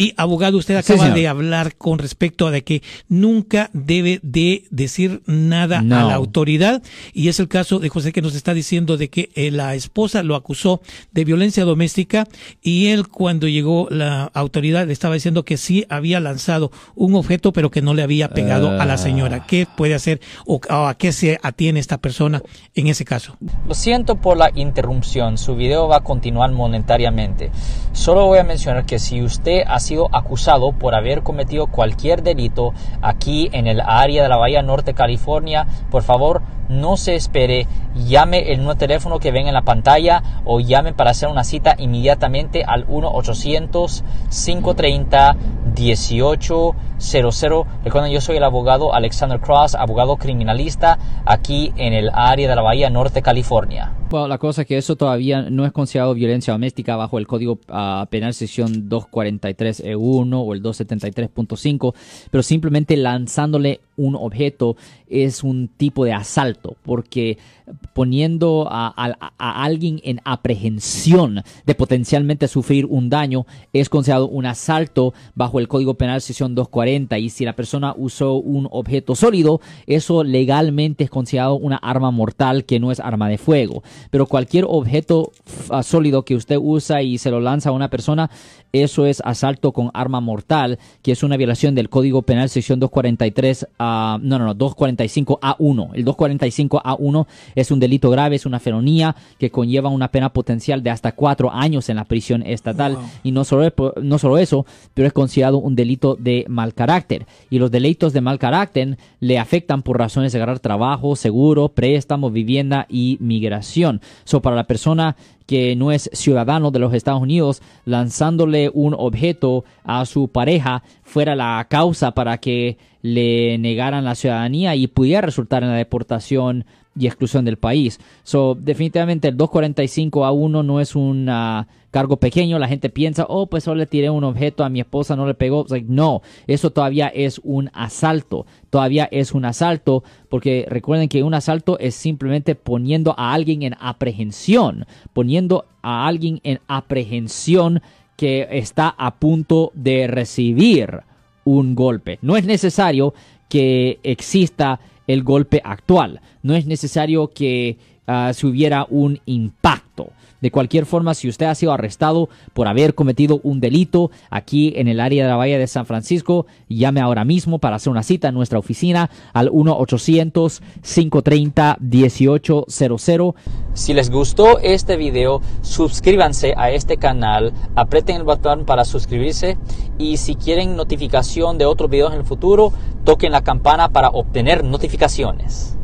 Y abogado, usted acaba de hablar con respecto a de que nunca debe de decir nada a la autoridad y es el caso de José que nos está diciendo de que eh, la esposa lo acusó de violencia doméstica y él cuando llegó la autoridad le estaba diciendo que sí había lanzado un objeto pero que no le había pegado a la señora. Ah. ¿Qué puede hacer o, a qué se atiene esta persona en ese caso? Lo siento por la interrupción, su video va a continuar monetariamente. Solo voy a mencionar que si usted ha sido acusado por haber cometido cualquier delito aquí en el área de la Bahía Norte, California, por favor no se espere, llame el nuevo teléfono que ven en la pantalla o llame para hacer una cita inmediatamente al 1-800-530-1800. Recuerden, yo soy el abogado Alexander Cross, abogado criminalista aquí en el área de la Bahía Norte, California. Bueno, la cosa es que eso todavía no es considerado violencia doméstica bajo el Código ah, Penal sección 243E1 o el 273.5, pero simplemente lanzándole un objeto es un tipo de asalto, porque poniendo a, alguien en aprehensión de potencialmente sufrir un daño es considerado un asalto bajo el Código Penal sección 240 y si la persona usó un objeto sólido, eso legalmente es considerado una arma mortal que no es arma de fuego pero cualquier objeto ah, sólido que usted usa y se lo lanza a una persona, eso es asalto con arma mortal, que es una violación del Código Penal sección 243, uh, no, no, no, 245A1. El 245A1 es un delito grave, es una felonía que conlleva una pena potencial de hasta cuatro años en la prisión estatal. Y no solo, no solo eso, pero es considerado un delito de mal carácter. Y los delitos de mal carácter le afectan por razones de agarrar trabajo, seguro, préstamo, vivienda y migración. So, para la persona que no es ciudadano de los Estados Unidos, lanzándole un objeto a su pareja fuera la causa para que le negaran la ciudadanía y pudiera resultar en la deportación y exclusión del país. So, definitivamente el 245 a 1 no es un cargo pequeño. La gente piensa, oh, pues solo le tiré un objeto a mi esposa, no le pegó. no, eso todavía es un asalto. Todavía es un asalto porque recuerden que un asalto es simplemente poniendo a alguien en aprehensión, poniendo a alguien en aprehensión que está a punto de recibir un golpe. No es necesario que exista el golpe actual. No es necesario que uh, se hubiera un impacto. De cualquier forma, si usted ha sido arrestado por haber cometido un delito aquí en el área de la Bahía de San Francisco, llame ahora mismo para hacer una cita en nuestra oficina al 1-800-530-1800. Si les gustó este video, suscríbanse a este canal, aprieten el botón para suscribirse y si quieren notificación de otros videos en el futuro, toquen la campana para obtener notificaciones.